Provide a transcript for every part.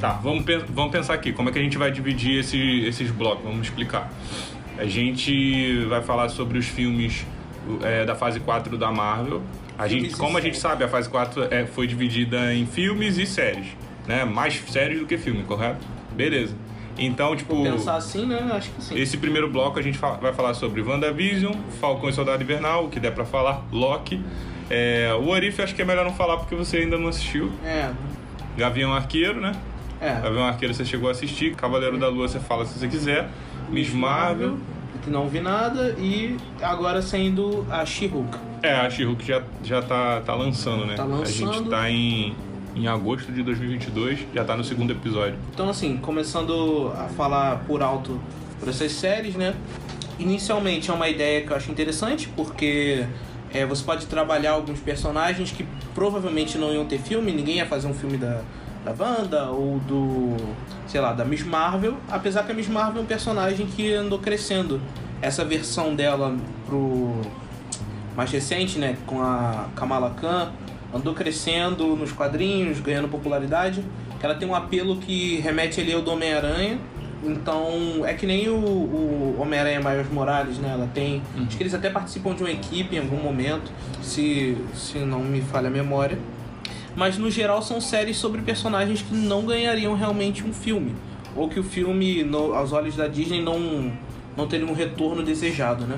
Tá, vamos, vamos pensar aqui, como é que a gente vai dividir esse, esses blocos? Vamos explicar. A gente vai falar sobre os filmes é, da fase 4 da Marvel. A gente, como a gente sabe, a fase 4 é, foi dividida em filmes e séries. Né? Mais séries do que filme, correto? Beleza. Então, tipo. Pensar assim, né? Acho que sim. Esse primeiro bloco a gente fa- vai falar sobre WandaVision, Falcão e Soldado Invernal, o que der pra falar, Loki. É, o Orif acho que é melhor não falar porque você ainda não assistiu. É, Gavião Arqueiro, né? É. Gavião Arqueiro você chegou a assistir, Cavaleiro da Lua você fala se você quiser, Miss Marvel. Que não vi nada. E agora saindo a She-Hulk. É, a She-Hulk já, já tá, tá lançando, né? Tá A gente lançando. tá em, em agosto de 2022, já tá no segundo episódio. Então, assim, começando a falar por alto por essas séries, né? Inicialmente é uma ideia que eu acho interessante, porque é, você pode trabalhar alguns personagens que provavelmente não iam ter filme, ninguém ia fazer um filme da, da Wanda ou do, sei lá, da Miss Marvel, apesar que a Miss Marvel é um personagem que andou crescendo. Essa versão dela pro mais recente, né, com a Kamala Khan, andou crescendo nos quadrinhos, ganhando popularidade. Ela tem um apelo que remete ali ao do Homem-Aranha. Então, é que nem o, o Homem-Aranha Miles Morales, né? Ela tem. Acho que eles até participam de uma equipe em algum momento, se, se não me falha a memória. Mas no geral são séries sobre personagens que não ganhariam realmente um filme. Ou que o filme, no- aos olhos da Disney, não, não teria um retorno desejado, né?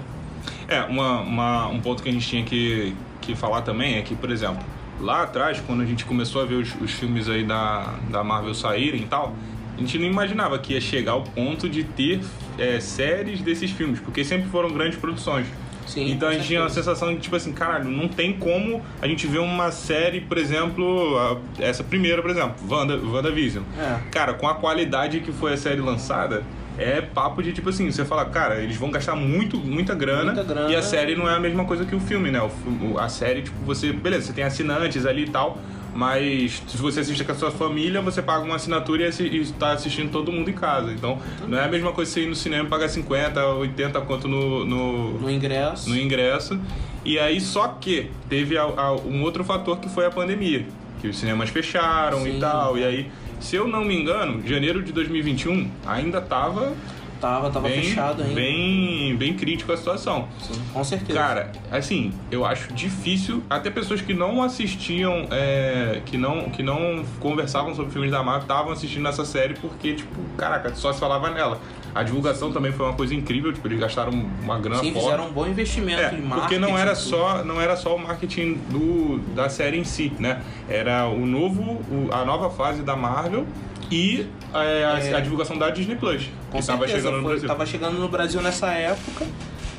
É, uma, uma- um ponto que a gente tinha que, que falar também é que, por exemplo, lá atrás, quando a gente começou a ver os, os filmes aí da, da Marvel saírem e tal, a gente não imaginava que ia chegar ao ponto de ter é, séries desses filmes, porque sempre foram grandes produções. Sim, então a gente tinha a sensação de, tipo assim, caralho, não tem como a gente ver uma série, por exemplo, a- essa primeira, por exemplo, Wanda, WandaVision. É. Cara, com a qualidade que foi a série lançada, é papo de, tipo assim, você fala, cara, eles vão gastar muito, muita grana, Muita grana. e a série não é a mesma coisa que o filme, né? O- a série, tipo, você, beleza, você tem assinantes ali e tal, mas se você assiste com a sua família, você paga uma assinatura e, assi- e tá assistindo todo mundo em casa. Então, não é a mesma coisa você ir no cinema e pagar 50, 80 quanto no, no, No ingresso. no ingresso. E aí, só que teve a- a- um outro fator que foi a pandemia. Que os cinemas fecharam Sim. e tal. E aí, se eu não me engano, janeiro de 2021 ainda tava Tava, tava bem, fechado ainda. bem, bem crítico a situação. Sim, com certeza. Cara, assim, eu acho difícil, até pessoas que não assistiam, é, que, não, que não conversavam sobre filmes da Marvel, estavam assistindo essa série porque, tipo, caraca, só se falava nela. A divulgação também foi uma coisa incrível, tipo, eles gastaram uma grana Sim, forte. fizeram um bom investimento É, em marketing. porque não era só não era só o marketing do, da série em si, né? Era o novo a nova fase da Marvel e é, a, É. a divulgação da Disney Plus Com que estava chegando no foi, Brasil. Tava chegando no Brasil nessa época.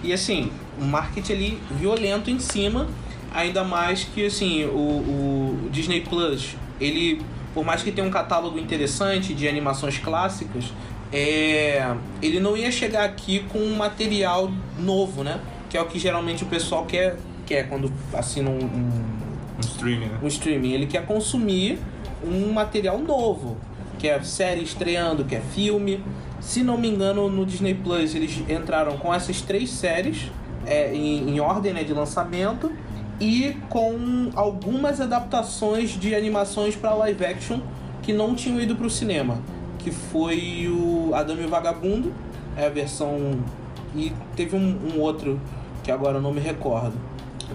E assim, um marketing ali violento em cima. Ainda mais que assim, o, o Disney Plus, ele, por mais que tenha um catálogo interessante de animações clássicas, é, ele não ia chegar aqui com um material novo, né? Que é o que geralmente o pessoal quer, quer quando assina um- um, Um streaming, né? um streaming, ele quer consumir um material novo, que é série estreando, que é filme. Se não me engano, no Disney Plus eles entraram com essas três séries é, em, em ordem né, de lançamento e com algumas adaptações de animações para live action que não tinham ido para o cinema, que foi o Adame e o Vagabundo, é a versão e teve um, um outro que agora eu não me recordo.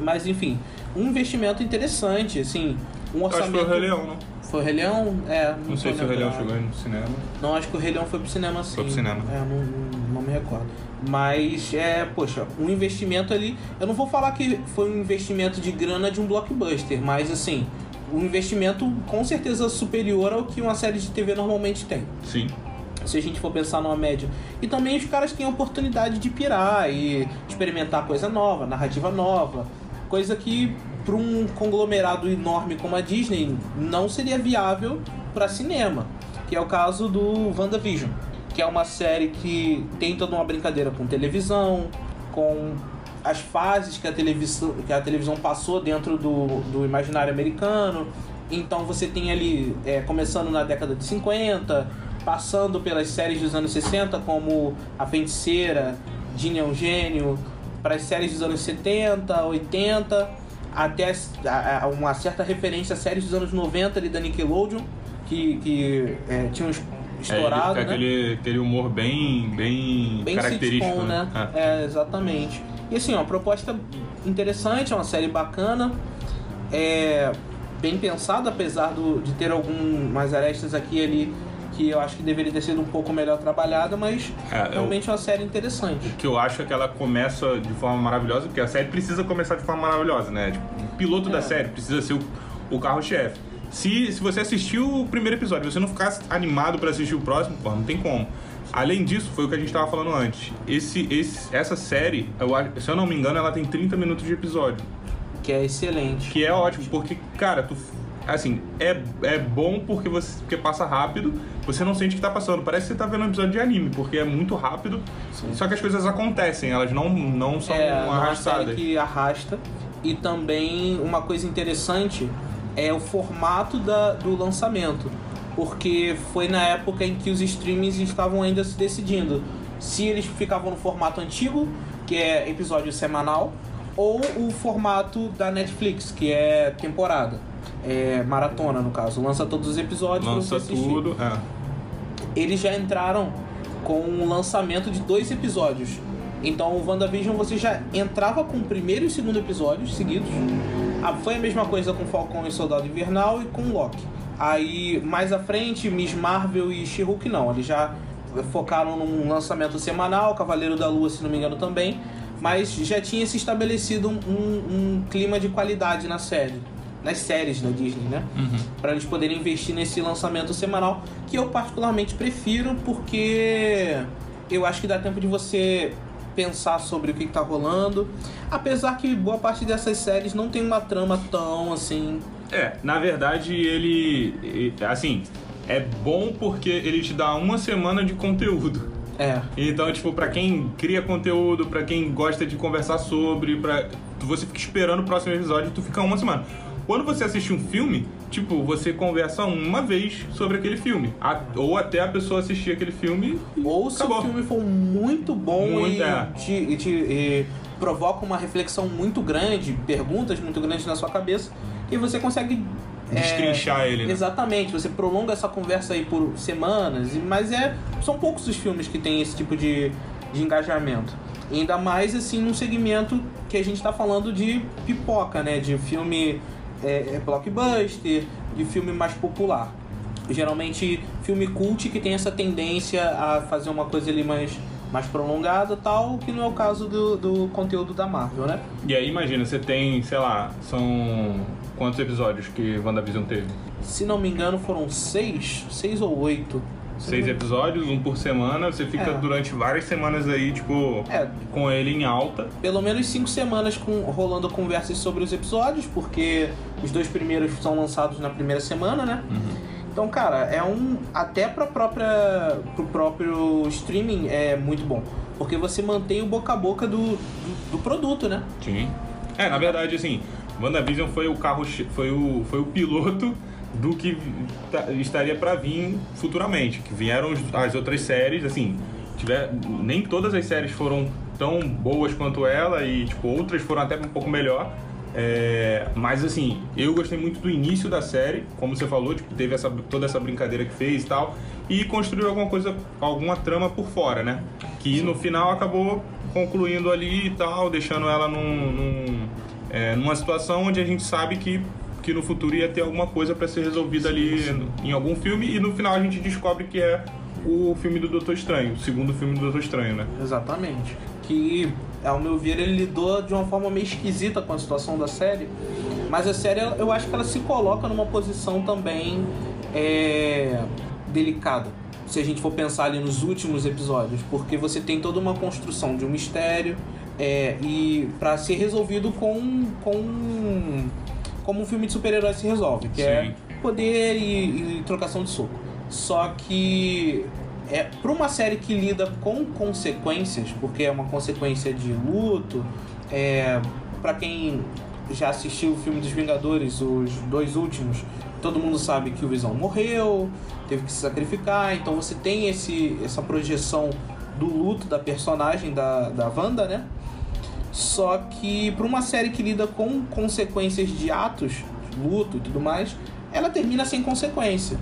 Mas enfim, um investimento interessante, assim, um Eu acho que orçamento. foi o Rei Leão, não? Foi o Rei Leão? É, não, Não sei se o Rei Leão chegou aí no cinema. Não, acho que o Rei Leão foi pro cinema sim. Foi pro cinema. É, não, não, não me recordo. Mas, é, poxa, um investimento ali. Eu não vou falar que foi um investimento de grana de um blockbuster, mas assim, um investimento com certeza superior ao que uma série de TV normalmente tem. Sim. Se a gente for pensar numa média. E também os caras têm a oportunidade de pirar e experimentar coisa nova, narrativa nova. Coisa que para um conglomerado enorme como a Disney não seria viável para cinema. Que é o caso do WandaVision. Que é uma série que tem toda uma brincadeira com televisão, com as fases que a televisão, que a televisão passou dentro do, do imaginário americano. Então você tem ali, é, começando na década de 50, passando pelas séries dos anos 60, como A Feiticeira, Ginny é Gênio, para as séries dos anos 70, 80, até a- a- uma certa referência a séries dos anos 90 ali da Nickelodeon, que, que é, tinham es- estourado, é, né? aquele, aquele humor bem, bem, bem característico, sitcom, né? É. É, exatamente. E assim, ó, uma proposta interessante, é uma série bacana, é bem pensada, apesar do, de ter algumas arestas aqui e ali que eu acho que deveria ter sido um pouco melhor trabalhada, mas É, eu- realmente é uma série interessante. O que eu acho é que ela começa de forma maravilhosa, porque a série precisa começar de forma maravilhosa, né? Tipo, o piloto É. da série precisa ser o, o carro-chefe. Se, se você assistiu o primeiro episódio e você não ficar animado pra assistir o próximo, pô, não tem como. Além disso, foi o que a gente tava falando antes. Esse, esse, essa série, eu, se eu não me engano, ela tem 30 minutos de episódio. Que é excelente. Que é ótimo, porque, cara, tu. Assim, é, é bom porque você porque passa rápido, você não sente que tá passando. Parece que você tá vendo um episódio de anime, porque é muito rápido. Só que as coisas acontecem, elas não, não são é arrastadas. que arrasta. E também uma coisa interessante é o formato da, do lançamento. Porque foi na época em que os streamings estavam ainda se decidindo se eles ficavam no formato antigo, que é episódio semanal, ou o formato da Netflix, que é temporada. É maratona, no caso. Lança todos os episódios pra Lança você assistir tudo. É. eles já entraram com o lançamento de dois episódios. Então o WandaVision você já entrava com o primeiro e o segundo episódios seguidos. Ah, foi a mesma coisa com Falcão e Soldado Invernal e com Loki. Aí mais à frente, Miss Marvel e She-Hulk não, eles já focaram num lançamento semanal, Cavaleiro da Lua, se não me engano também, mas já tinha se estabelecido um, um- um clima de qualidade na série, nas séries da Disney, né? para eles poderem investir nesse lançamento semanal, que eu particularmente prefiro porque eu acho que dá tempo de você pensar sobre o que está rolando. Apesar que boa parte dessas séries não tem uma trama tão assim. É, na verdade, ele. Assim, é bom porque ele te dá uma semana de conteúdo. É. Então, tipo, pra quem cria conteúdo, pra quem gosta de conversar sobre, pra... você fica esperando o próximo episódio e tu fica uma semana. Quando você assiste um filme, tipo, você conversa uma vez sobre aquele filme. A- Ou até a pessoa assistir aquele filme Ou se acabou. o filme for muito bom Muito, e, é. te, e te- e provoca uma reflexão muito grande, perguntas muito grandes na sua cabeça, e você consegue. é, Destrinchar ele, né? Exatamente, você prolonga essa conversa aí por semanas, mas é são poucos os filmes que tem esse tipo de, de engajamento. Ainda mais assim num segmento que a gente tá falando de pipoca, né? De filme é, é blockbuster, de filme mais popular. Geralmente filme cult que tem essa tendência a fazer uma coisa ali mais, mais prolongada tal, que não é o caso do, do conteúdo da Marvel, né? E aí, imagina, você tem, sei lá, são quantos episódios que WandaVision teve? Se não me engano foram seis, seis ou oito. Se Seis episódios, um por semana, você fica É. durante várias semanas aí, tipo, É, com ele em alta. pelo menos cinco semanas com, rolando conversas sobre os episódios, porque os dois primeiros são lançados na primeira semana, né? Então, cara, é um. Até pra própria, pro próprio streaming é muito bom. Porque você mantém o boca a boca do, do, do produto, né? Sim. É, na verdade, assim, WandaVision foi o carro, foi o, foi o piloto do que ta- estaria pra vir futuramente. Que vieram as outras séries, assim, tiver, nem todas as séries foram tão boas quanto ela e, tipo, outras foram até um pouco melhor. É, mas assim, eu gostei muito do início da série, como você falou, tipo, teve essa, toda essa brincadeira que fez e tal, e construiu alguma coisa, alguma trama por fora, né? Que no final acabou concluindo ali e tal, deixando ela num, num, é, numa situação onde a gente sabe que, que no futuro ia ter alguma coisa pra ser resolvida ali em algum filme, e no final a gente descobre que é o filme do Doutor Estranho, o segundo filme do Doutor Estranho, né? Exatamente. Que, ao meu ver, ele lidou de uma forma meio esquisita com a situação da série. Mas a série, eu acho que ela se coloca numa posição também é, delicada. Se a gente for pensar ali nos últimos episódios. Porque você tem toda uma construção de um mistério. é, e para ser resolvido com, com como um filme de super-herói se resolve, que é Sim. poder e, e trocação de soco. Só que é para uma série que lida com consequências, porque é uma consequência de luto, é para quem já assistiu o filme dos Vingadores, os dois últimos, todo mundo sabe que o Visão morreu, teve que se sacrificar, então você tem esse essa projeção do luto da personagem da da Wanda, né? Só que para uma série que lida com consequências de atos, luto e tudo mais, ela termina sem consequência.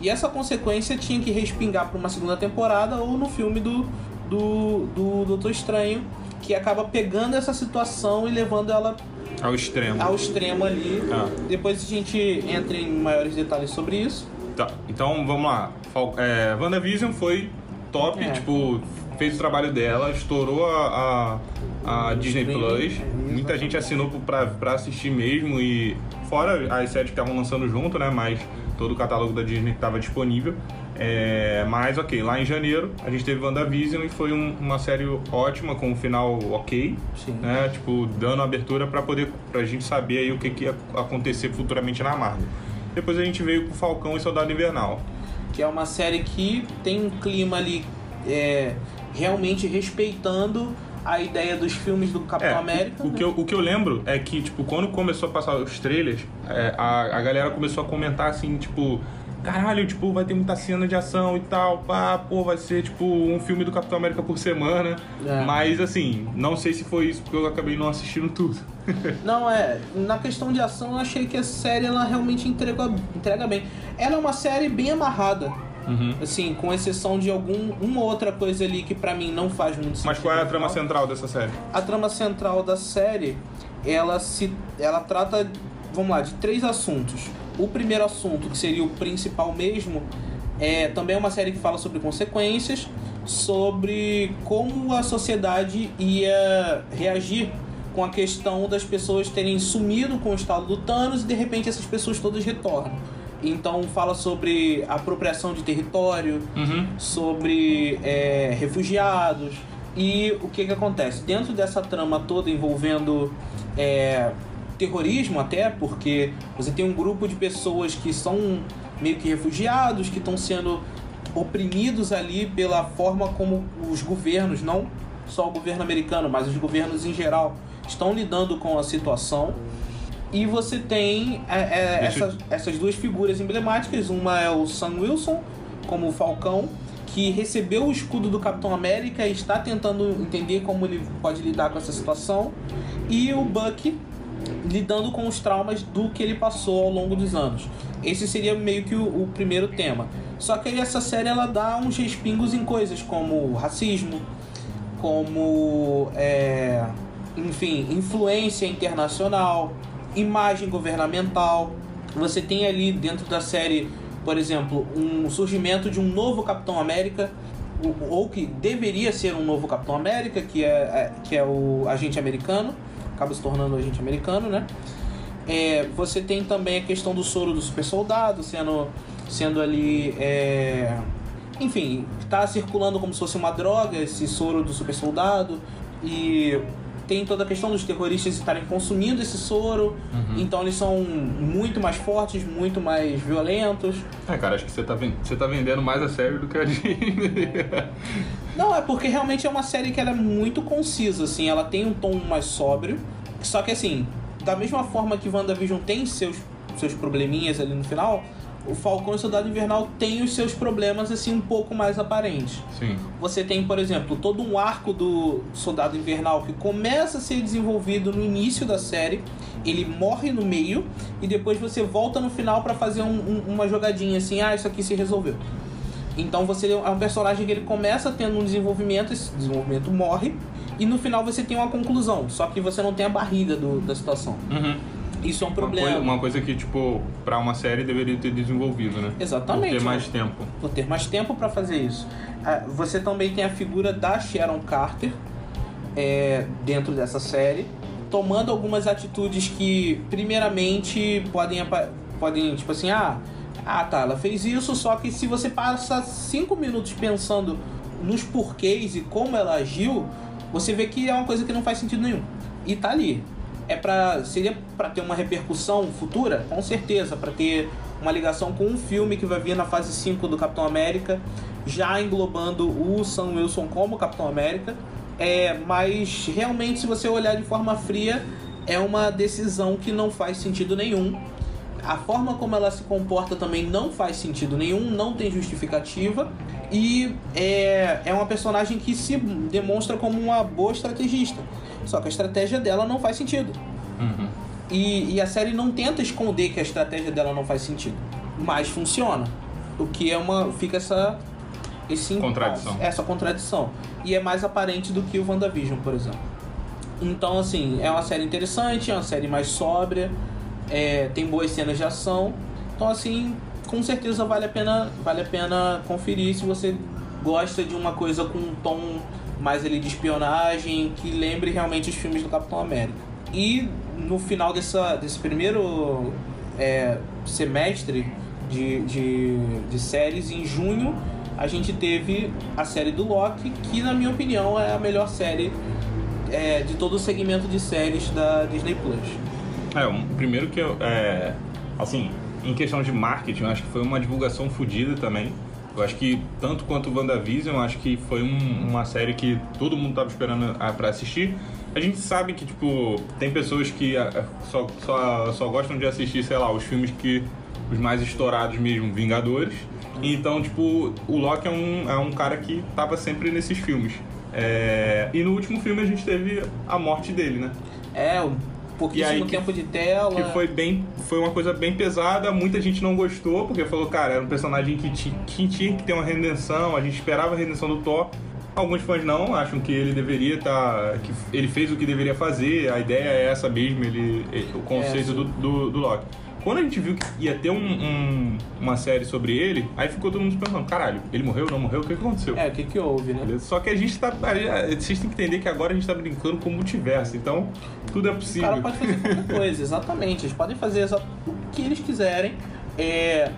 E essa consequência tinha que respingar para uma segunda temporada ou no filme do, do, do Doutor Estranho, que acaba pegando essa situação e levando ela Ao extremo. ao extremo ali. Ah. Depois a gente entra em maiores detalhes sobre isso. Tá, então vamos lá. Fal é, WandaVision foi top, É. tipo, fez o trabalho dela, estourou a, a, a Disney Plus. Muita gente assinou pra, pra assistir mesmo e fora as séries que estavam lançando junto, né? Mas todo o catálogo da Disney que estava disponível. É, mas ok, lá em janeiro a gente teve WandaVision e foi um- uma série ótima, com um final ok, Sim. né? Tipo, dando abertura pra poder pra gente saber aí o que, que ia acontecer futuramente na Marvel. Depois a gente veio com Falcão e Soldado Invernal. que é uma série que tem um clima ali é, realmente respeitando a ideia dos filmes do Capitão É, América. O, né? que eu, o que eu lembro é que, tipo, quando começou a passar os trailers, é, a, a galera começou a comentar assim, tipo, caralho, tipo, vai ter muita cena de ação e tal, pá, pô, vai ser, tipo, um filme do Capitão América por semana. É. Mas, assim, não sei se foi isso, porque eu acabei não assistindo tudo. Não, é. Na questão de ação, eu achei que a série ela realmente entrega, entrega bem. Ela é uma série bem amarrada. Uhum. Assim, com exceção de algum uma outra coisa ali que pra mim não faz muito sentido. Mas qual é a trama central dessa série? A trama central da série, ela se ela trata, vamos lá, de três assuntos. O primeiro assunto, que seria o principal mesmo, é também é uma série que fala sobre consequências, sobre como a sociedade ia reagir com a questão das pessoas terem sumido com o estado do Thanos e de repente essas pessoas todas retornam. Então fala sobre apropriação de território, Uhum. sobre é, refugiados. E o que que acontece? Dentro dessa trama toda envolvendo é, terrorismo até porque você tem um grupo de pessoas que são meio que refugiados que estão sendo oprimidos ali pela forma como os governos não só o governo americano mas os governos em geral estão lidando com a situação e você tem é, é, essas, duas figuras emblemáticas. Uma é o Sam Wilson, como o Falcão, que recebeu o escudo do Capitão América e está tentando entender como ele pode lidar com essa situação. E o Bucky lidando com os traumas do que ele passou ao longo dos anos. Esse seria meio que o, o primeiro tema. Só que aí essa série ela dá uns respingos em coisas como racismo, como é, enfim, influência internacional, imagem governamental. Você tem ali dentro da série, por exemplo, um surgimento de um novo Capitão América, ou que deveria ser um novo Capitão América, que é, é- que é o agente americano, acaba se tornando o agente americano, né? É, você tem também a questão do soro do super soldado sendo, sendo ali. é, enfim, tá circulando como se fosse uma droga esse soro do super soldado. E tem toda a questão dos terroristas estarem consumindo esse soro. Então eles são muito mais fortes, muito mais violentos. É, cara, acho que você tá, você tá vendendo mais a série do que a Disney. Não, é porque realmente é uma série que ela é muito concisa, assim, ela tem um tom mais sóbrio. Só que assim, da mesma forma que WandaVision tem seus, seus probleminhas ali no final, o Falcão e o Soldado Invernal tem os seus problemas assim um pouco mais aparentes. Sim. Você tem, por exemplo, todo um arco do Soldado Invernal que começa a ser desenvolvido no início da série, ele morre no meio e depois você volta no final pra fazer um- um- uma jogadinha assim, ah, isso aqui se resolveu. Então você é um personagem que ele começa tendo um desenvolvimento, esse desenvolvimento morre e no final você tem uma conclusão, só que você não tem a barriga do- da situação. Uhum. Isso é um Uma problema. coisa, uma coisa que, tipo, pra uma série deveria ter desenvolvido, né? Exatamente. Por ter mais tempo. por ter mais tempo para fazer isso. Ah, Você também tem a figura da Sharon Carter é, dentro dessa série, tomando algumas atitudes que, primeiramente, podem, podem tipo assim, ah, ah, tá, ela fez isso, só que se você passa cinco minutos pensando nos porquês e como ela agiu, você vê que é uma coisa que não faz sentido nenhum. E tá ali. É pra, seria para ter uma repercussão futura? Com certeza, para ter uma ligação com um filme que vai vir na fase 5 do Capitão América, já englobando o Sam Wilson como Capitão América. É, mas realmente, se você olhar de forma fria, é uma decisão que não faz sentido nenhum. A forma como ela se comporta também não faz sentido nenhum, não tem justificativa. E é, é uma personagem que se demonstra como uma boa estrategista. Só que a estratégia dela não faz sentido. Uhum. E, e a série não tenta esconder que a estratégia dela não faz sentido. Mas funciona. O que é uma. fica essa. Esse Contradição. Essa contradição. E é mais aparente do que o WandaVision, por exemplo. Então, assim, é uma série interessante, é uma série mais sóbria, é, tem boas cenas de ação. Então, assim, com certeza vale a pena, vale a pena conferir se você gosta de uma coisa com um tom mais ali de espionagem, que lembre realmente os filmes do Capitão América. E no final dessa, desse primeiro é, semestre de, de, de séries, em junho, a gente teve a série do Loki, que na minha opinião é a melhor série é, de todo o segmento de séries da Disney Plus. É, um, primeiro que eu. É, assim, em questão de marketing, eu acho que foi uma divulgação fodida também. Eu acho que, tanto quanto o WandaVision, acho que foi um- uma série que todo mundo tava esperando ah, pra assistir. A gente sabe que, tipo, tem pessoas que ah, só, só, só gostam de assistir, sei lá, os filmes que. os mais estourados mesmo, Vingadores. Então, tipo, o Loki é um, é um cara que tava sempre nesses filmes. É, e no último filme a gente teve a morte dele, né? É, pouquíssimo aí tempo de tela. Que foi bem. Foi uma coisa bem pesada, muita gente não gostou, porque falou, cara, era um personagem que, ti- que tinha que ter uma redenção, a gente esperava a redenção do Thor. Alguns fãs não, acham que ele deveria estar. que ele fez o que deveria fazer, a ideia é essa mesmo, ele, ele- o conceito É, do, do, do Loki. Quando a gente viu que ia ter um- um- uma série sobre ele, aí ficou todo mundo se perguntando, caralho, ele morreu, não morreu, o que aconteceu? É, o que que houve, né? Beleza? Só que a gente tá. a- Vocês têm que entender que agora a gente tá brincando com o multiverso, então tudo é O possível. cara pode fazer qualquer coisa, exatamente. Eles podem fazer exa- o que eles quiserem. É,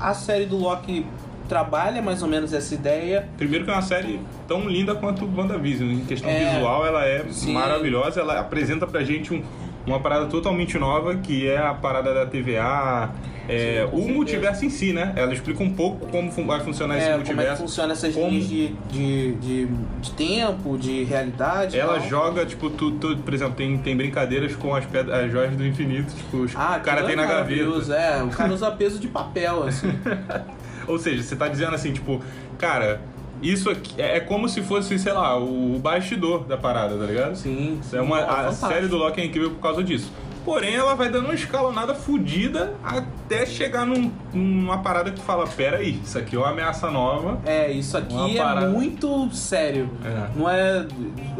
a série do Loki trabalha mais ou menos essa ideia. Primeiro que é uma série tão linda quanto WandaVision. Em questão É. visual, ela é Sim. maravilhosa. Ela apresenta pra gente um- uma parada totalmente nova, que é a parada da TVA. é, Sim, o multiverso em si, né? Ela explica um pouco como vai funcionar esse É, como é que multiverso. funciona essas como- linhas de, de, de, de tempo, de realidade. Ela tal. joga, tipo, tu, tu- por exemplo, tem, tem brincadeiras com as, pedras, as joias do infinito. Tipo, os- Ah, o cara tem é na gaveta. É, o cara usa peso de papel, assim. Ou seja, você tá dizendo assim, tipo, cara, isso aqui é é como se fosse, sei lá, o bastidor da parada, tá ligado? Sim. É uma, a fantástico. série do Loki é incrível por causa disso. Porém, ela vai dando uma escalonada fodida até chegar num- numa parada que fala: pera aí, isso aqui é uma ameaça nova. É, isso aqui é parada. muito sério. É. Não é.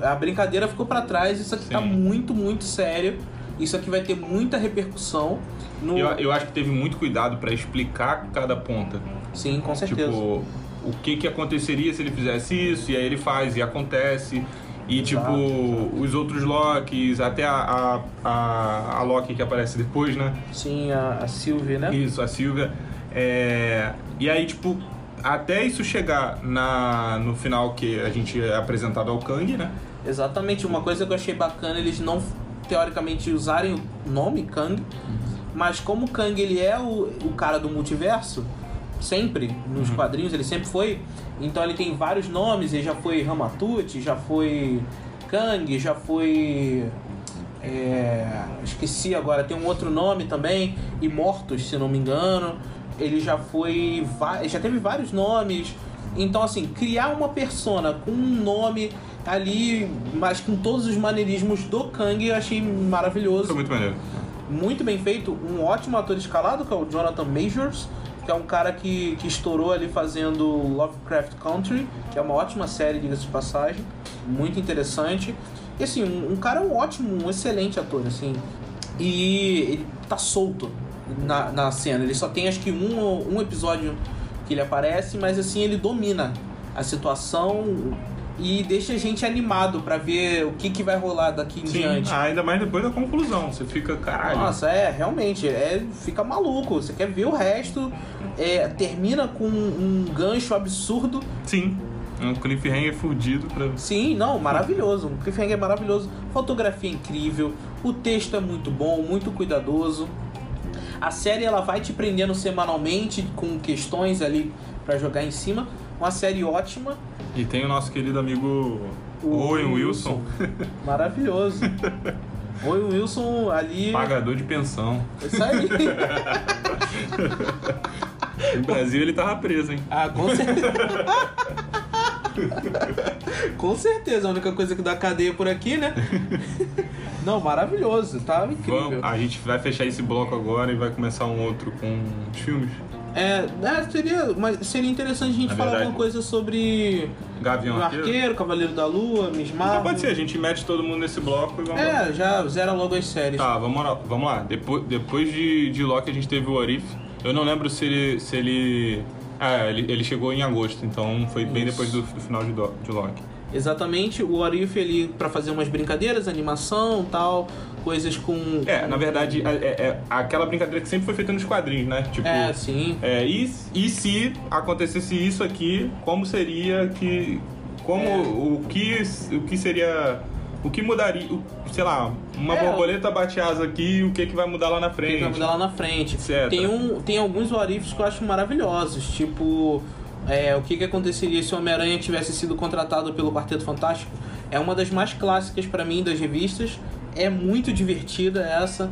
A brincadeira ficou pra trás, isso aqui tá Sim. muito, muito sério. Isso aqui vai ter muita repercussão. No... Eu, eu acho que teve muito cuidado pra explicar cada ponta. Sim, com certeza. Tipo, o que que aconteceria se ele fizesse isso, e aí ele faz e acontece. E Exato, tipo, os outros Lokis, até a, a, a, a Loki que aparece depois, né? Sim, a, a Sylvie, né? Isso, a Silvia. É, E aí, tipo, até isso chegar na... no final que a gente é apresentado ao Kang, né? Exatamente. Uma coisa que eu achei bacana, eles não teoricamente usarem o nome Kang, mas como o Kang ele é o, o cara do multiverso, sempre, nos quadrinhos ele sempre foi, então ele tem vários nomes, ele já foi Ramatut, já foi Kang, já foi. é, esqueci agora, tem um outro nome também, Imortus, se não me engano. Ele já foi. Já teve vários nomes. Então, assim, criar uma persona com um nome ali, mas com todos os maneirismos do Kang, eu achei maravilhoso Foi muito maneiro. muito bem feito, um ótimo ator escalado, que é o Jonathan Majors, que é um cara que, que estourou ali fazendo Lovecraft Country, que é uma ótima série, diga-se de passagem, muito interessante. E assim, um, um cara um ótimo, um excelente ator, assim. E ele tá solto na, na cena. Ele só tem acho que um, um episódio que ele aparece, mas assim, ele domina a situação e deixa a gente animado pra ver o que, que vai rolar daqui em Sim, diante. ah, ainda mais depois da conclusão. Você fica, caralho. Nossa, é, realmente, é, fica maluco. Você quer ver o resto, é, termina com um gancho absurdo. Sim. Um cliffhanger fudido pra. Sim, não, maravilhoso. O cliffhanger é maravilhoso. Fotografia incrível, o texto é muito bom, muito cuidadoso. A série ela vai te prendendo semanalmente com questões ali pra jogar em cima. Uma série ótima. E tem o nosso querido amigo Owen Wilson, Maravilhoso. Oi, Wilson ali. pagador de pensão. Isso aí. No Brasil ele tava preso, hein? Ah, com certeza. com certeza, a única coisa que dá cadeia por aqui, né? Não, maravilhoso, tá incrível. Vamos, a gente vai fechar esse bloco agora e vai começar um outro com filmes. É, é, seria, mas seria interessante a gente Na falar verdade- alguma coisa sobre Gavião o Arqueiro. Arqueiro, Cavaleiro da Lua, Miss Então pode ser, a gente mete todo mundo nesse bloco e vamos lá. É, já zera logo as séries. Tá, vamos lá. Vamos lá. Depois, depois de, de Loki a gente teve o Orif. Eu não lembro se ele. Se ele... Ah, ele, ele chegou em agosto, então foi bem Isso. depois do, do final de, Do- de Loki. Exatamente, o Arif ele pra fazer umas brincadeiras, animação, tal, coisas com É, na verdade, é, é- é aquela brincadeira que sempre foi feita nos quadrinhos, né? Tipo. É, sim. É, e, e se acontecesse isso aqui, como seria que. Como É. o, que, o que seria. O que mudaria. o- sei lá, uma É, borboleta bate asa aqui, o que, que vai mudar lá na que frente? vai mudar lá na frente. Etc. Tem, um, tem alguns Arifs que eu acho maravilhosos, tipo é, o que, que aconteceria se o Homem-Aranha tivesse sido contratado pelo Quarteto Fantástico. É uma das mais clássicas pra mim das revistas. É muito divertida essa.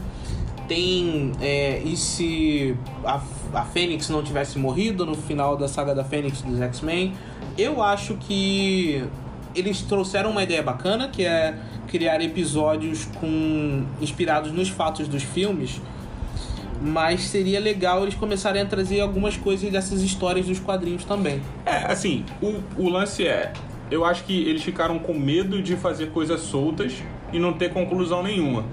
Tem. É, e se a, a Fênix não tivesse morrido no final da saga da Fênix dos X-Men? Eu acho que eles trouxeram uma ideia bacana, que é criar episódios com inspirados nos fatos dos filmes. Mas seria legal eles começarem a trazer algumas coisas dessas histórias dos quadrinhos também. É, assim, o, o lance é. Eu acho que eles ficaram com medo de fazer coisas soltas e não ter conclusão nenhuma.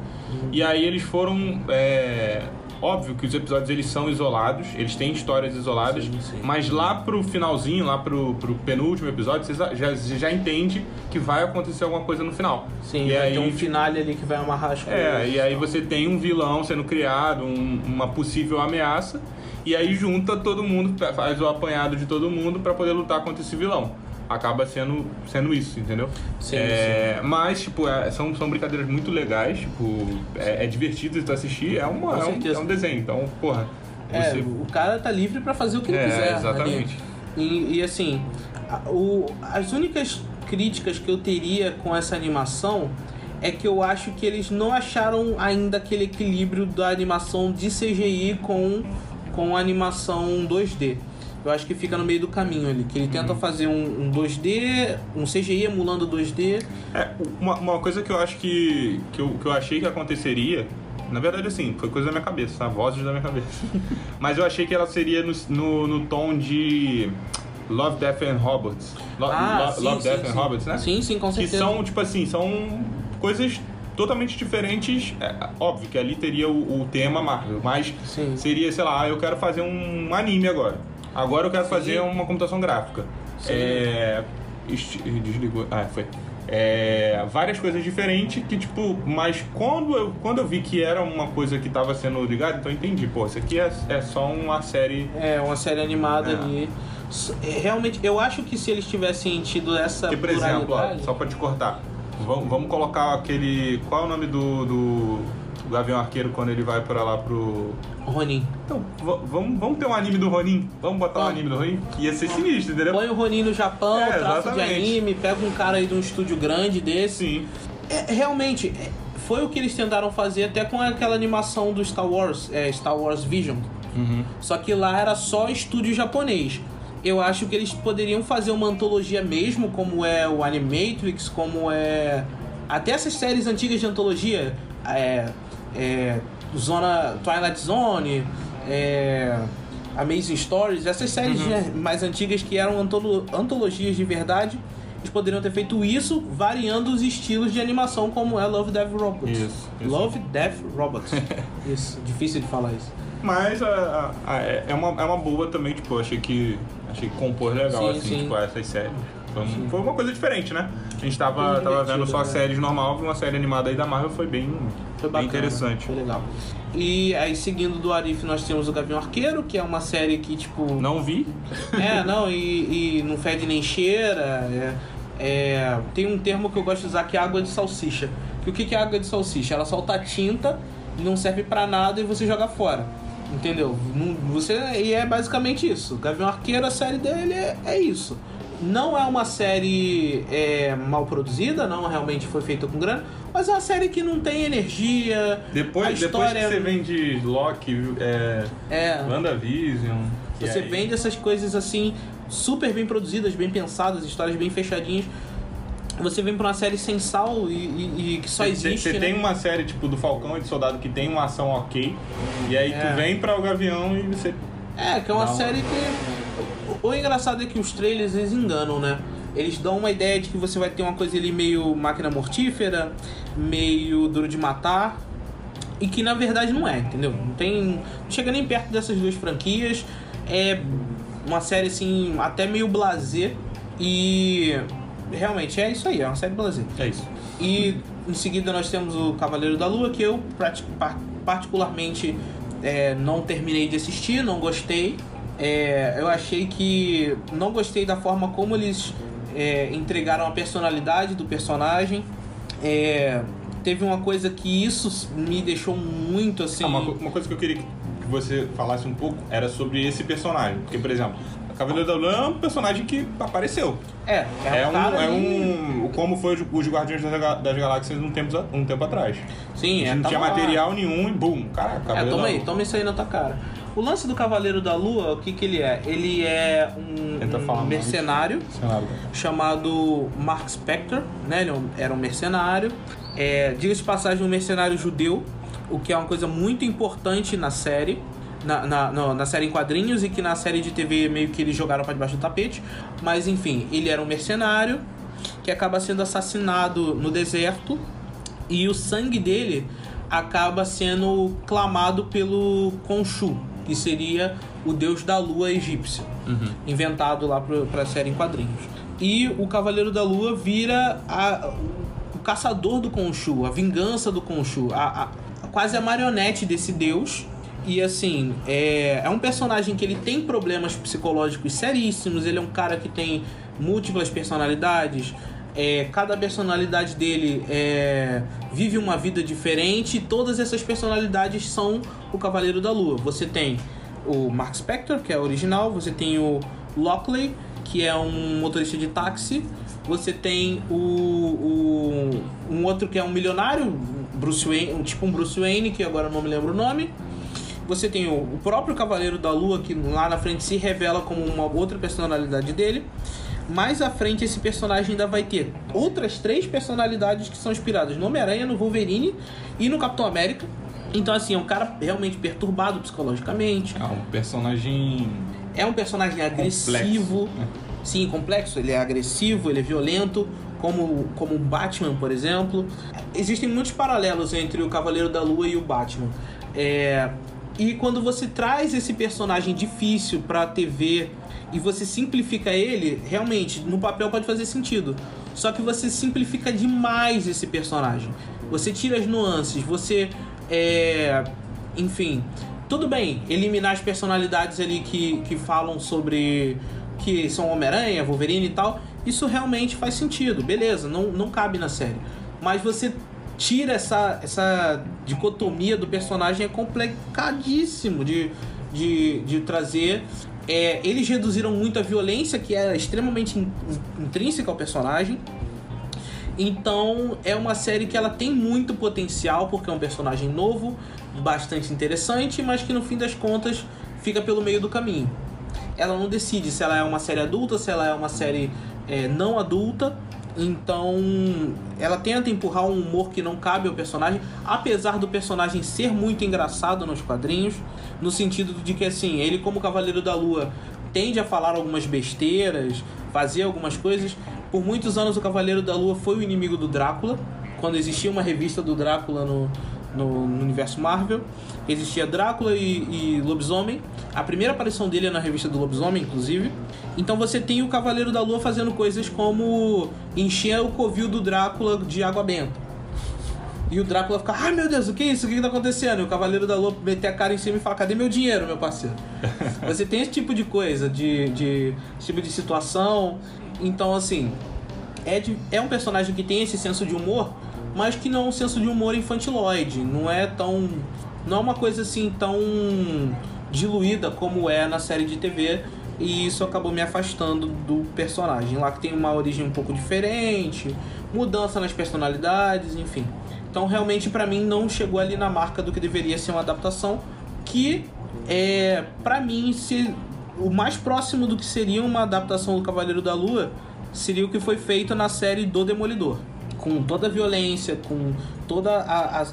E aí eles foram. é, óbvio que os episódios eles são isolados, eles têm histórias isoladas, Sim, sim. mas lá pro finalzinho, lá pro, pro penúltimo episódio, você já, já, entende que vai acontecer alguma coisa no final. Sim, e vai aí, ter um finale ali que vai amarrar as coisas. é, e aí você tem um vilão sendo criado, um- uma possível ameaça, e aí junta todo mundo, faz o apanhado de todo mundo pra poder lutar contra esse vilão. Acaba sendo, sendo isso, entendeu? Sim, É, Mas, tipo, é, são, são brincadeiras muito legais, tipo, é, é divertido de tu assistir, é, uma, é, um, é um desenho, então, porra, É, você... o cara tá livre pra fazer o que ele É, quiser. exatamente. E, e, assim, a- o, as únicas críticas que eu teria com essa animação é que eu acho que eles não acharam ainda aquele equilíbrio da animação de CGI com, com a animação 2D. Eu acho que fica no meio do caminho ali, que ele tenta Uhum. fazer um, um 2D, um CGI emulando 2D. É, uma, uma coisa que eu acho que, que, eu, que eu achei que aconteceria, na verdade, assim, foi coisa da minha cabeça, tá? Vozes da minha cabeça. Mas eu achei que ela seria no, no, no tom de Love, Death and Robots. Lo, Ah, Lo- sim, Love, sim, Death sim. and Robots, né? Sim, sim, com Que certeza. são, tipo assim, são coisas totalmente diferentes. É, óbvio que ali teria o, o tema Marvel, mas Sim. seria, sei lá, eu quero fazer um anime agora. Agora eu quero Sim. fazer uma computação gráfica. Sim. É. Desligou. Ah, foi. É, várias coisas diferentes que, tipo, mas quando eu, quando eu vi que era uma coisa que tava sendo ligada, então eu entendi, pô, isso aqui é, é só uma série. É, uma série animada É. ali. É, Realmente, eu acho que se eles tivessem tido essa Que, por exemplo, ó, só pra te cortar, vamos, vamos colocar aquele. Qual é o nome do, do, do Gavião Arqueiro quando ele vai pra lá pro. Ronin. Então, vamos, vamos ter um anime do Ronin? Vamos botar um Vamos. anime do Ronin? Ia ser sinistro, entendeu? Põe o Ronin no Japão, É, traço de anime, pega um cara aí de um estúdio grande desse. Sim. É, realmente, é, foi o que eles tentaram fazer até com aquela animação do Star Wars, é, Star Wars Vision. Uhum. Só que lá era só estúdio japonês. Eu acho que eles poderiam fazer uma antologia mesmo, como é o Animatrix, como é. Até essas séries antigas de antologia. É. é Zona. Twilight Zone. É. Amazing Stories, essas séries né, mais antigas que eram antolo- antologias de verdade, eles poderiam ter feito isso variando os estilos de animação, como é Love, Death, Robots. Isso, isso. Love, Death, Robots. isso, difícil de falar isso. Mas a, a- a- é, é uma, é uma boa também, tipo, eu achei que. Achei que compôs legal, Sim, assim, sim. tipo, essas séries. Foi, um- foi uma coisa diferente, né? A gente tava, tava vendo só né? séries normal, uma série animada aí da Marvel foi bem, Foi bem bacana, interessante. Foi legal. E aí, seguindo do Arif, nós temos o Gavião Arqueiro, que é uma série que, tipo. Não vi? É, não, e, e não fede nem cheira. É, é, tem um termo que eu gosto de usar que é água de salsicha. Que o que é água de salsicha? Ela solta tinta, não serve pra nada e você joga fora. Entendeu? Você, e é basicamente isso. Gavião Arqueiro, a série dele é, é isso. Não é uma série é, mal produzida, não realmente foi feita com grana, mas é uma série que não tem energia. a Depois, depois que história você vem de Loki, é, é, WandaVision. Você aí- vende essas coisas assim, super bem produzidas, bem pensadas, histórias bem fechadinhas. Você vem pra uma série sem sal e, e- e que só Você- existe. Você né? tem uma série tipo do Falcão e do Soldado que tem uma ação ok, e aí É. tu vem pra o Gavião e você. É, que é uma- série que. O engraçado é que os trailers eles enganam, né? Eles dão uma ideia de que você vai ter uma coisa ali meio máquina mortífera, meio duro de matar, e que na verdade não é, entendeu? Não tem. Não chega nem perto dessas duas franquias. É uma série assim, até meio blazer. E realmente é isso aí, é uma série blazer. É isso. E em seguida nós temos o Cavaleiro da Lua, que eu particularmente é, não terminei de assistir, não gostei. É, eu achei que não gostei da forma como eles é, entregaram a personalidade do personagem. É, teve uma coisa que isso me deixou muito assim. Ah, uma, uma coisa que eu queria que você falasse um pouco era sobre esse personagem. Porque, por exemplo, a Cavaleiro da Lua é um personagem que apareceu. É, É, um, cara é um. Como foi os- Guardiões das, Ga- das Galáxias um tempo, um tempo atrás. Sim, é, não tinha tava lá. material nenhum e bum, caraca, É, Cavaleiro toma da aí, toma isso aí na tua cara. O lance do Cavaleiro da Lua, o que que ele é? Ele é um, um mercenário chamado Mark Spector, né? Ele é era um mercenário. É, Diga-se passagem, um mercenário judeu, o que é uma coisa muito importante na série. Na, na, na série em quadrinhos e que na série de TV meio que eles jogaram pra debaixo do tapete. Mas enfim, ele era um mercenário que acaba sendo assassinado no deserto e o sangue dele acaba sendo clamado pelo Khonshu, que seria o deus da lua egípcio, inventado lá pro- pra série em quadrinhos. E o Cavaleiro da Lua vira a- o caçador do Khonshu, a vingança do Khonshu, a, a- quase a marionete desse deus. E assim, é, é um personagem que ele tem problemas psicológicos seríssimos, ele é um cara que tem múltiplas personalidades, é, cada personalidade dele é, vive uma vida diferente e todas essas personalidades são o Cavaleiro da Lua. Você tem o Mark Spector, que é original, você tem o Lockley, que é um motorista de táxi, você tem o, o- um outro que é um milionário, Bruce Wayne, tipo um Bruce Wayne, que agora não me lembro o nome. Você tem o próprio Cavaleiro da Lua, que lá na frente se revela como uma outra personalidade dele. Mais à frente, esse personagem ainda vai ter outras três personalidades que são inspiradas no Homem-Aranha, no Wolverine e no Capitão América. Então, assim, é um cara realmente perturbado psicologicamente. É um personagem. É um personagem agressivo. né? Sim, complexo. Ele é agressivo, ele é violento, como, como o Batman, por exemplo. Existem muitos paralelos entre o Cavaleiro da Lua e o Batman. É, E quando você traz esse personagem difícil pra TV e você simplifica ele, realmente, no papel pode fazer sentido. Só que você simplifica demais esse personagem. Você tira as nuances, você. É, enfim, tudo bem, eliminar as personalidades ali que, que falam sobre. que são Homem-Aranha, Wolverine e tal. Isso realmente faz sentido, beleza, não, não cabe na série. Mas você tira essa, essa dicotomia do personagem, é complicadíssimo de, de, de trazer. É, eles reduziram muito a violência, que era extremamente in- intrínseca ao personagem. Então é uma série que ela tem muito potencial porque é um personagem novo, bastante interessante, mas que no fim das contas fica pelo meio do caminho. Ela não decide se ela é uma série adulta, se ela é uma série é, não adulta. Então ela tenta empurrar um humor que não cabe ao personagem, apesar do personagem ser muito engraçado nos quadrinhos, no sentido de que assim, ele como Cavaleiro da Lua tende a falar algumas besteiras, fazer algumas coisas. Por muitos anos o Cavaleiro da Lua foi o inimigo do Drácula, quando existia uma revista do Drácula no, no, no universo Marvel. Existia Drácula e, e Lobisomem. A primeira aparição dele é na revista do Lobisomem, inclusive. Então você tem o Cavaleiro da Lua fazendo coisas como encher o covil do Drácula de água benta. E o Drácula fica, ai meu Deus, o que é isso? O que que tá acontecendo? E o Cavaleiro da Lua meter a cara em cima e fala, cadê meu dinheiro, meu parceiro? Você tem esse tipo de coisa, de, de esse tipo de situação. Então, assim, é, de- é um personagem que tem esse senso de humor, mas que não é um senso de humor infantiloide. Não é tão. Não é uma coisa assim tão diluída como é na série de TV. E isso acabou me afastando do personagem. Lá que tem uma origem um pouco diferente, mudança nas personalidades, enfim. Então realmente pra mim não chegou ali na marca do que deveria ser uma adaptação que é para mim se o mais próximo do que seria uma adaptação do Cavaleiro da Lua seria o que foi feito na série do Demolidor. Com toda a violência, com toda a, a-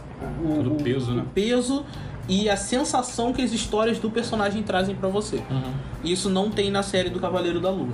o, Todo o peso, né? o peso e a sensação que as histórias do personagem trazem pra você. Uhum. Isso não tem na série do Cavaleiro da Lua.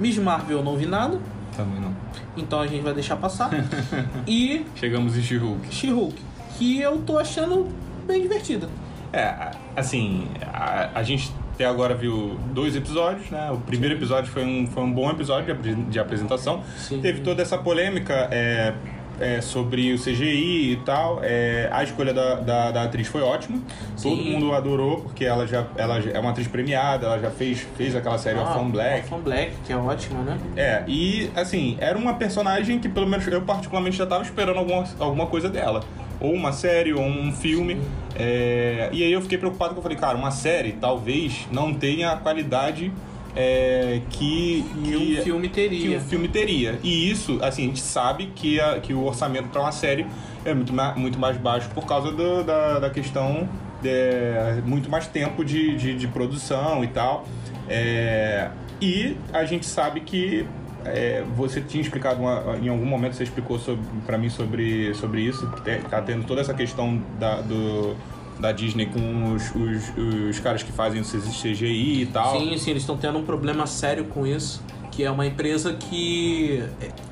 Miss Marvel eu não vi nada, Também não. então a gente vai deixar passar. e Chegamos em She-Hulk. She-Hulk, que eu tô achando bem divertida. É, assim, a, a gente até agora viu dois episódios, né? O primeiro episódio foi um, foi um bom episódio de, de apresentação. Sim. Teve toda essa polêmica é, é, sobre o CGI e tal. É, a escolha da, da, da atriz foi ótima. Todo Sim. mundo adorou, porque ela já ela já é uma atriz premiada, ela já fez, fez aquela série Orphan Black. Orphan Black, que é ótima, né? É, e assim, era uma personagem que pelo menos eu particularmente já tava esperando alguma, alguma coisa dela. Ou uma série, ou um filme. É, e aí eu fiquei preocupado que eu falei, cara, uma série talvez não tenha a qualidade é, que, E um filme que teria. um filme teria. E isso, assim, a gente sabe que, a, que o orçamento para uma série é muito, muito mais baixo por causa do- da, da questão de muito mais tempo de, de, de produção e tal. É, e a gente sabe que é, você tinha explicado uma- em algum momento, você explicou para mim sobre, sobre isso, que tá tendo toda essa questão da, do, da Disney com os, os, os caras que fazem o CGI e tal. Sim, sim, eles estão tendo um problema sério com isso, que é uma empresa que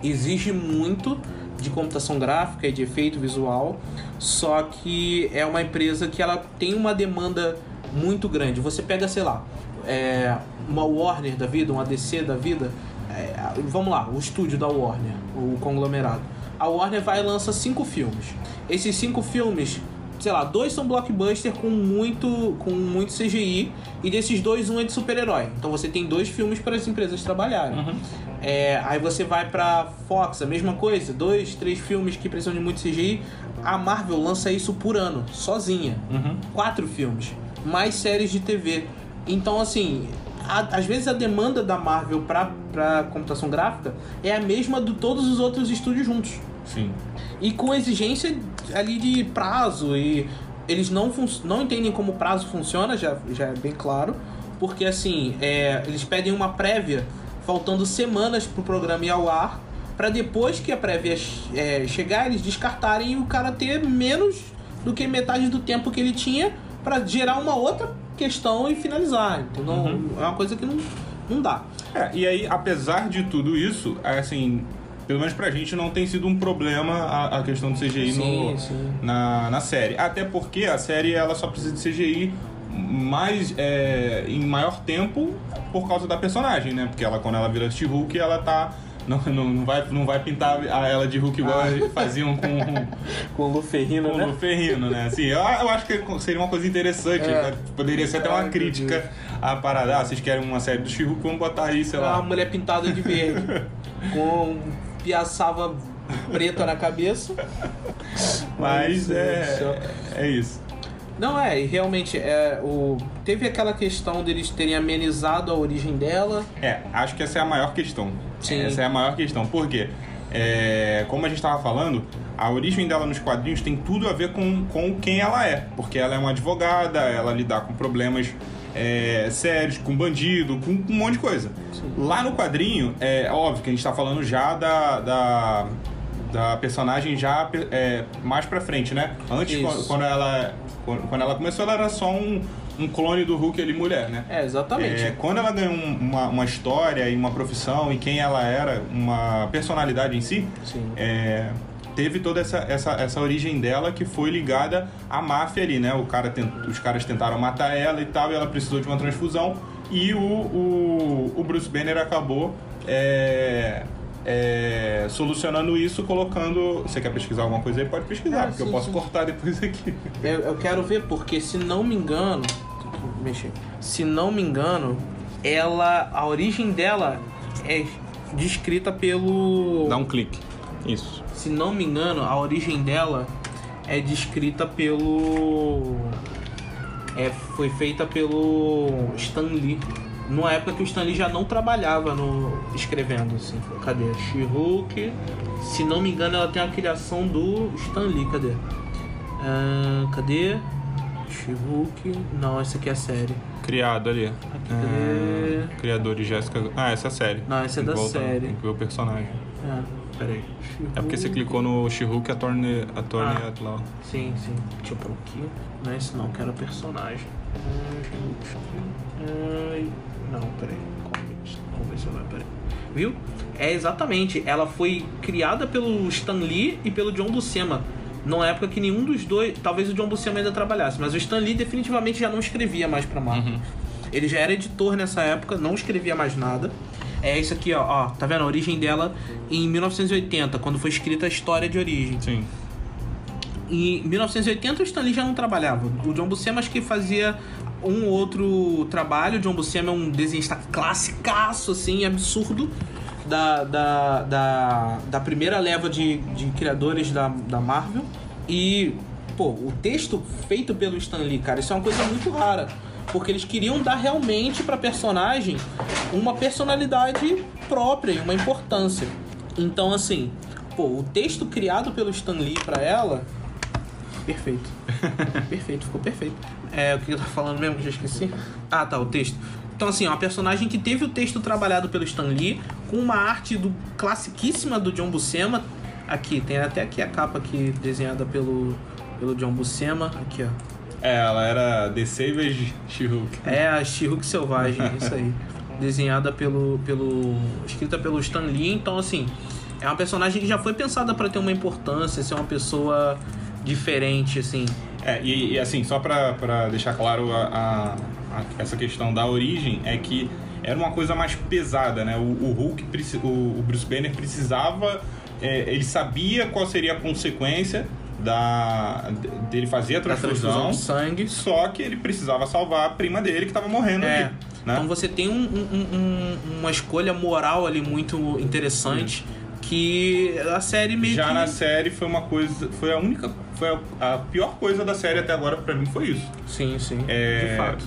exige muito de computação gráfica e de efeito visual, só que é uma empresa que ela tem uma demanda muito grande. Você pega, sei lá, é, uma Warner da vida, uma DC da vida, vamos lá, o estúdio da Warner, o conglomerado. A Warner vai e lança cinco filmes. Esses cinco filmes sei lá, dois são blockbuster com muito, com muito CGI e desses dois um é de super-herói. Então você tem dois filmes para as empresas trabalharem. Uhum. É, aí você vai pra Fox, a mesma coisa, dois, três filmes que precisam de muito CGI. A Marvel lança isso por ano, sozinha. Uhum. Quatro filmes, mais séries de TV. Então, assim, a- às vezes a demanda da Marvel pra, pra computação gráfica é a mesma de todos os outros estúdios juntos Sim. e com exigência ali de prazo e eles não, não entendem como o prazo funciona, já, já é bem claro, porque assim, é, eles pedem uma prévia faltando semanas pro programa ir ao ar, para depois que a prévia é, chegar, eles descartarem e o cara ter menos do que metade do tempo que ele tinha para gerar uma outra questão e finalizar. Então Uhum. é uma coisa que não, não dá. É, e aí, apesar de tudo isso, é, assim, pelo menos pra gente não tem sido um problema a, a questão do CGI Sim, no, sim. Na, na série. Até porque a série ela só precisa de CGI mais é, em maior tempo por causa da personagem, né? Porque ela quando ela vira She-Hulk, ela tá não, não, não vai, não vai pintar a ela de Hulk igual Ah. faziam com, Com o Luferrino, com o Ferrino, né? Assim, eu, eu acho que seria uma coisa interessante. É. né? Poderia ser até Ai, uma meu crítica à parada. Ah, vocês querem uma série do She-Hulk, vamos botar aí, sei uma lá. mulher pintada de verde com piaçava preta na cabeça. Mas é, é isso. Não é, e realmente é o teve aquela questão deles terem amenizado a origem dela. É, acho que essa é a maior questão. Sim. Essa é a maior questão. Por quê? É, como a gente estava falando, a origem dela nos quadrinhos tem tudo a ver com, com quem ela é. Porque ela é uma advogada, ela lidar com problemas é, sérios, com bandido, com, com um monte de coisa. Lá no quadrinho, é óbvio que a gente está falando já da, da, da personagem já é, mais pra frente, né? Antes, quando, quando ela, quando, quando ela começou, ela era só um, um clone do Hulk ali, mulher, né? É, exatamente. É, quando ela ganhou um- uma, uma história e uma profissão e quem ela era, uma personalidade em si, Sim. é, teve toda essa, essa, essa origem dela que foi ligada à máfia ali, né? O cara tent- os caras tentaram matar ela e tal, e ela precisou de uma transfusão. E o, o, o Bruce Banner acabou é, é, solucionando isso, colocando. Você quer pesquisar alguma coisa aí? Pode pesquisar, Ah, porque eu sim, posso sim. cortar depois aqui. Eu, eu quero ver porque se não me engano, mexer. Se não me engano, ela a origem dela é descrita pelo Dá um clique. Isso. se não me engano, a origem dela é descrita pelo. É, foi feita pelo Stan Lee. Numa época que o Stan Lee já não trabalhava no escrevendo, assim. Cadê? She-Hulk. Se não me engano, ela tem a criação do Stan Lee. Cadê? Ah, cadê? She-Hulk. Não, essa aqui é a série. Criado ali. Aqui, Ah, cadê? criador de Jéssica. Ah, essa é a série. Não, essa é da voltar, série. Tem que ver o personagem. É. Peraí. É porque você clicou no She-Hulk Attorney, Attorney Ah. Law. Sim, sim. Deixa eu pôr aqui. Não é esse não, quero personagem. Ai, Não, peraí. Vamos ver se vai, peraí. Viu? É exatamente. Ela foi criada pelo Stan Lee e pelo John Buscema. Numa época que nenhum dos dois. Talvez o John Buscema ainda trabalhasse, mas o Stan Lee definitivamente já não escrevia mais pra Marvel. Uhum. Ele já era editor nessa época, não escrevia mais nada. É isso aqui, ó, ó. Tá vendo? A origem dela em 1980, quando foi escrita a história de origem. Sim. Em 1980 o Stanley já não trabalhava. O John Buscema acho que fazia um outro trabalho. John Buscema é um desenhista classicaço, assim, absurdo. Da, da, da, da primeira leva de, de criadores da, da Marvel. E, pô, o texto feito pelo Stan Lee, cara, isso é uma coisa muito rara. Porque eles queriam dar realmente pra personagem uma personalidade própria e uma importância. Então, assim, pô, o texto criado pelo Stan Lee pra ela Perfeito. perfeito, ficou perfeito. É, o que eu tava falando mesmo que eu já esqueci? Ah, tá, o texto. Então, assim, é uma personagem que teve o texto trabalhado pelo Stan Lee, com uma arte do classiquíssima do John Buscema. Aqui, tem até aqui a capa aqui desenhada pelo, pelo John Buscema. Aqui, ó. É, ela era The Savage She-Hulk. É a She-Hulk Selvagem, isso aí. Desenhada pelo, pelo. escrita pelo Stan Lee, então assim. É uma personagem que já foi pensada pra ter uma importância, ser uma pessoa diferente, assim. É, e, e, assim, só pra deixar claro a, a- a- essa questão da origem, é que era uma coisa mais pesada, né? O, o Hulk, o, o Bruce Banner precisava, é, ele sabia qual seria a consequência da, dele fazer a transfusão de sangue. só que ele precisava salvar a prima dele que tava morrendo É. ali, né? Então você tem um- um- um- uma escolha moral ali muito interessante que a série meio Já que... na série foi uma coisa, foi a única, foi a, a pior coisa da série até agora pra mim foi isso. Sim, sim, É, de fato.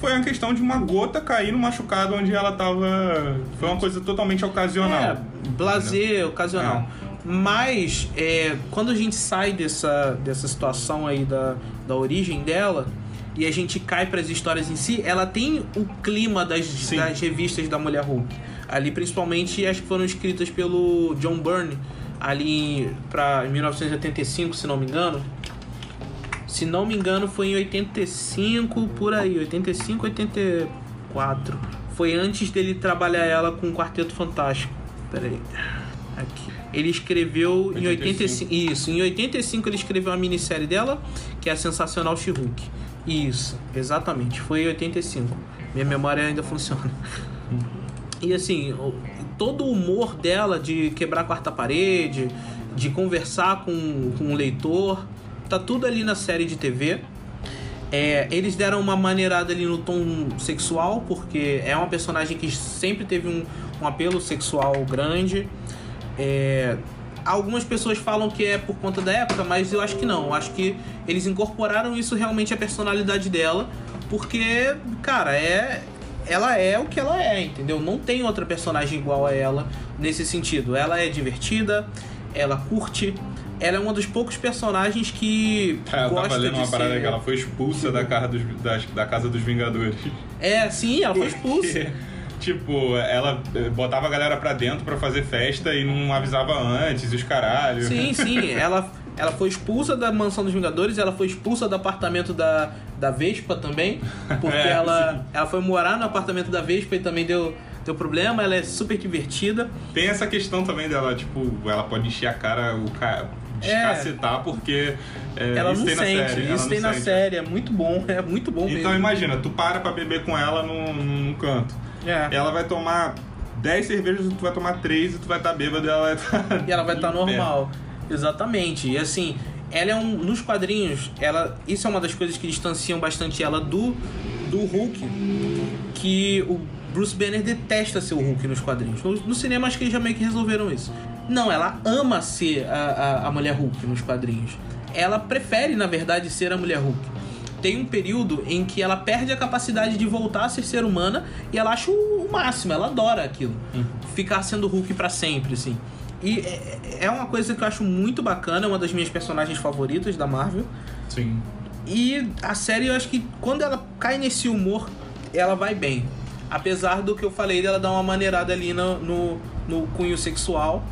Foi uma questão de uma gota cair no machucado onde ela tava. Foi uma coisa totalmente ocasional. É, blazer, ocasional. Mas é, quando a gente sai dessa, dessa situação aí da, da origem dela e a gente cai para as histórias em si, ela tem o clima das, Sim. das revistas da Mulher Hulk. Ali, principalmente, as que foram escritas pelo John Byrne, ali para 1985, se não me engano. Se não me engano, foi em 85, por aí, 85, 84. Foi antes dele trabalhar ela com o Quarteto Fantástico. Pera aí. Aqui. Ele escreveu em 85. 85. Isso, em 85 ele escreveu a minissérie dela, que é a Sensacional She-Hulk. Isso, exatamente. Foi em 85. Minha memória ainda funciona. E assim, todo o humor dela de quebrar a quarta parede, de conversar com, com o leitor, tá tudo ali na série de TV. É, eles deram uma maneirada ali no tom sexual, porque é uma personagem que sempre teve um, um apelo sexual grande. É, algumas pessoas falam que é por conta da época, mas eu acho que não. Eu acho que eles incorporaram isso realmente à personalidade dela, porque, cara, é ela é o que ela é, entendeu? Não tem outra personagem igual a ela nesse sentido. Ela é divertida, ela curte, ela é uma dos poucos personagens que É, eu gosta tava lendo uma parada ser... que ela foi expulsa da casa dos, das- da casa dos Vingadores. É, sim, ela foi expulsa. Tipo, ela eh, botava a galera pra dentro pra fazer festa e não avisava antes, os caralho. Sim, sim, ela, ela foi expulsa da mansão dos Vingadores, ela foi expulsa do apartamento da, da Vespa também, porque É, ela, ela foi morar no apartamento da Vespa e também deu, deu problema, ela é super divertida. Tem essa questão também dela, tipo, ela pode encher a cara, o cara descacetar, porque é, ela isso não tem sente, na série. isso tem na sente. série, é muito bom, é muito bom Então mesmo. imagina, tu para pra beber com ela num, num canto. É. Ela vai tomar 10 cervejas, tu vai tomar 3 e tu vai estar bêbado e ela vai estar. E ela vai estar normal. Exatamente. E assim, ela é um. Nos quadrinhos, ela. Isso é uma das coisas que distanciam bastante ela do, do Hulk. Que o Bruce Banner detesta ser o Hulk nos quadrinhos. No, no cinema acho que eles já meio que resolveram isso. Não, ela ama ser a, a, a mulher Hulk nos quadrinhos. Ela prefere, na verdade, ser a mulher Hulk. Tem um período em que ela perde a capacidade de voltar a ser ser humana e ela acha o, máximo, ela adora aquilo. Ficar sendo Hulk pra sempre, assim. E é, é uma coisa que eu acho muito bacana, é uma das minhas personagens favoritas da Marvel. Sim. E a série, eu acho que quando ela cai nesse humor, ela vai bem. Apesar do que eu falei dela dar uma maneirada ali no, no, no cunho sexual.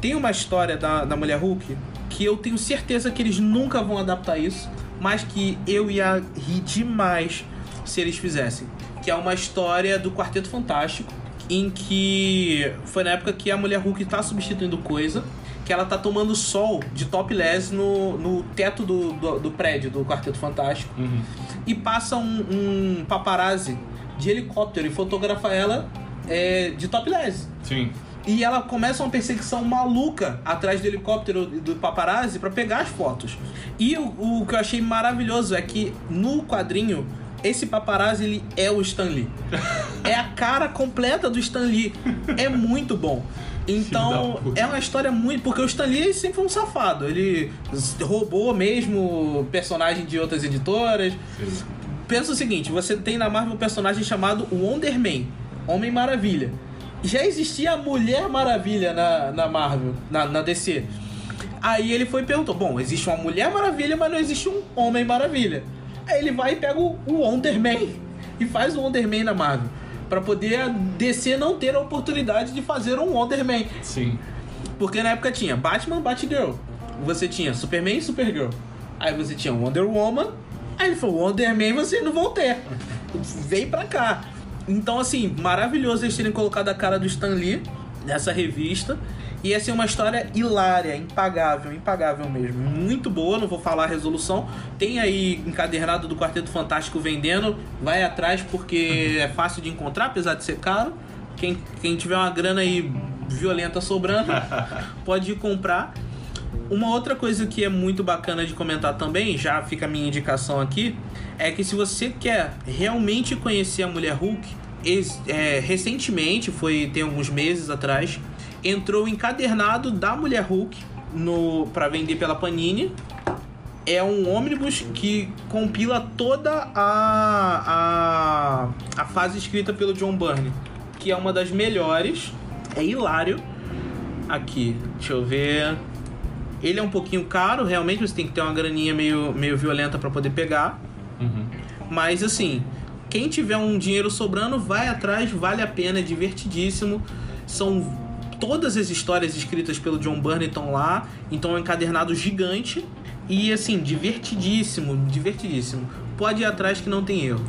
Tem uma história da, da Mulher Hulk que eu tenho certeza que eles nunca vão adaptar isso, mas que eu ia rir demais se eles fizessem. Que é uma história do Quarteto Fantástico, em que foi na época que a Mulher Hulk tá substituindo coisa, que ela tá tomando sol de topless no, no teto do, do, do prédio do Quarteto Fantástico. Uhum. E passa um, um paparazzi de helicóptero e fotografa ela é, de topless. Sim. E ela começa uma perseguição maluca atrás do helicóptero do paparazzi para pegar as fotos. E o, o que eu achei maravilhoso é que no quadrinho esse paparazzi ele é o Stan Lee. é a cara completa do Stan Lee. É muito bom. Então, é uma história muito. Porque o Stan Lee sempre foi um safado. Ele roubou mesmo personagem de outras editoras. Sim. Pensa o seguinte: você tem na Marvel um personagem chamado Wonder Man, Homem Maravilha. Já existia a Mulher Maravilha na, na Marvel, na, na DC. Aí ele foi e perguntou: Bom, existe uma Mulher Maravilha, mas não existe um Homem Maravilha. Aí ele vai e pega o, o Wonder Man e faz o Wonder Man na Marvel. Pra poder a DC não ter a oportunidade de fazer um Wonder Man. Sim. Porque na época tinha Batman, Batgirl. Você tinha Superman e Supergirl. Aí você tinha Wonder Woman. Aí ele falou, Wonder Man vocês não vão ter. Vem pra cá. Então, assim, maravilhoso eles terem colocado a cara do Stan Lee nessa revista. E assim, uma história hilária, impagável, impagável mesmo. Muito boa, não vou falar a resolução. Tem aí encadernado do Quarteto Fantástico vendendo. Vai atrás porque é fácil de encontrar, apesar de ser caro. Quem, quem tiver uma grana aí violenta sobrando, pode ir comprar. Uma outra coisa que é muito bacana de comentar também, já fica a minha indicação aqui, é que se você quer realmente conhecer a Mulher Hulk, é, recentemente, foi tem alguns meses atrás, entrou o encadernado da Mulher Hulk no para vender pela Panini. É um ônibus que compila toda a, a, a fase escrita pelo John Byrne, que é uma das melhores. É hilário. Aqui, deixa eu ver. Ele é um pouquinho caro, realmente você tem que ter uma graninha meio, meio violenta para poder pegar. Uhum. Mas assim, quem tiver um dinheiro sobrando, vai atrás, vale a pena, é divertidíssimo. São todas as histórias escritas pelo John Byrne estão lá, então é um encadernado gigante e assim, divertidíssimo, divertidíssimo. Pode ir atrás que não tem erro.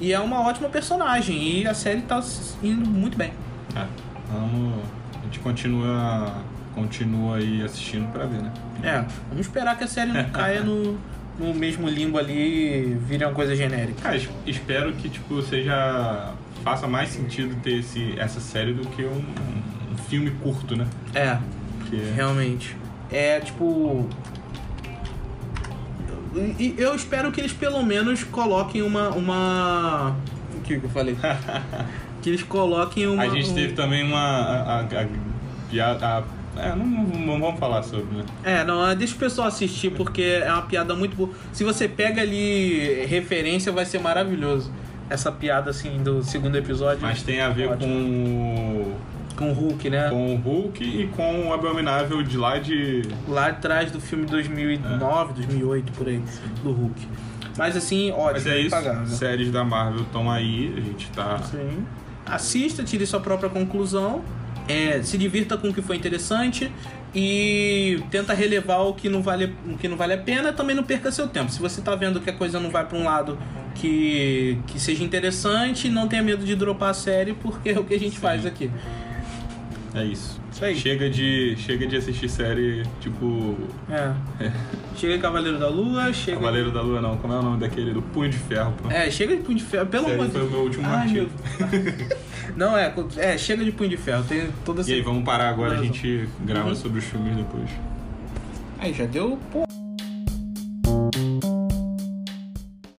E é uma ótima personagem e a série tá indo muito bem. É. Vamos. A gente continua. Continua aí assistindo pra ver, né? É, vamos esperar que a série não caia no, no mesmo limbo ali e vire uma coisa genérica. Cara, es- espero que tipo seja faça mais sentido ter esse, essa série do que um filme curto, né? É, Porque Realmente. É tipo. E eu espero que eles pelo menos coloquem uma. uma... O que que eu falei? que eles coloquem uma. a gente teve também uma a, a, a piada. a- é, não, não- não vamos falar sobre, né? É, não, é, deixa o pessoal assistir porque é uma piada muito boa. Se você pega ali referência, vai ser maravilhoso. Essa piada assim do segundo episódio. Mas tem a ver Ótimo. com Com o Hulk, né? com o Hulk e com o Abominável de lá de. Lá atrás do filme 2009, 2008, por aí, do Hulk. Mas assim, ótimo. Mas é isso, séries da Marvel estão aí, a gente tá. Sim. Assista, tire sua própria conclusão. É, se divirta com o que foi interessante e tenta relevar o que não vale, o que não vale a pena. Também não perca seu tempo. Se você tá vendo que a coisa não vai para um lado que, que seja interessante, não tenha medo de dropar a série, porque é o que a gente Sim. faz aqui. É isso. Isso aí. Chega de, chega de assistir série tipo. É. Chega de Cavaleiro da Lua, chega. Cavaleiro da Lua, não. Como é o nome daquele? Do Punho de Ferro, pô. É, chega de punho de ferro, pelo amor de foi o meu último Ai, artigo. meu- Não, é, é, chega de punho de ferro. Tem toda essa. E aí, vamos parar agora, a gente grava Uhum. sobre os filmes depois. Aí já deu. Pô.